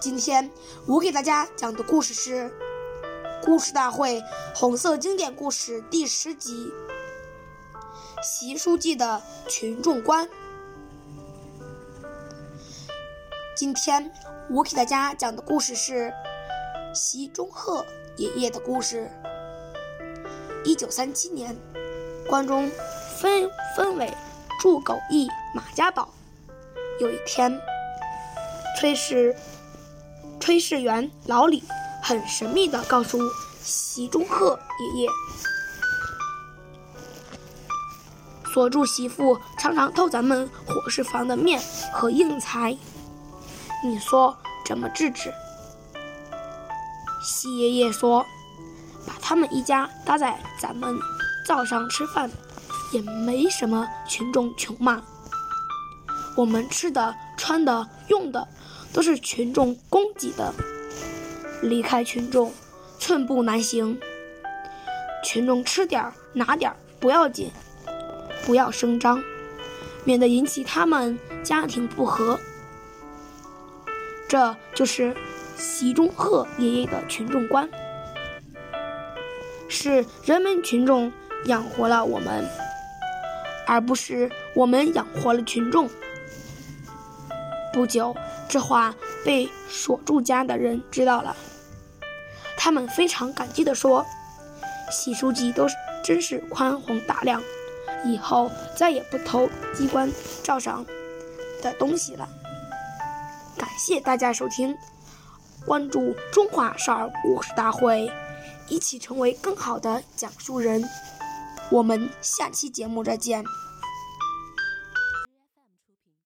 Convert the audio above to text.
今天我给大家讲的故事是《故事大会红色经典故事》第十集《习书记的群众观》。今天我给大家讲的故事是习中贺爷爷的故事。一九三七年，关中分分为驻狗驿、马家堡。有一天，崔氏炊事员老李很神秘地告诉席中鹤爷爷，锁住媳妇常常偷咱们伙食房的面和硬菜。你说怎么制止？席爷爷说：“把他们一家搭在咱们灶上吃饭，也没什么群众穷嘛。我们吃的、穿的、用的，都是群众供给的。离开群众，寸步难行。群众吃点儿、拿点儿不要紧，不要声张，免得引起他们家庭不和。”这就是习仲贺爷爷的群众观，是人民群众养活了我们，而不是我们养活了群众。不久，这话被锁住家的人知道了，他们非常感激地说：“习书记都真是宽宏大量，以后再也不偷机关照上的东西了。”感谢大家收听，关注中华少儿故事大会，一起成为更好的讲述人。我们下期节目再见。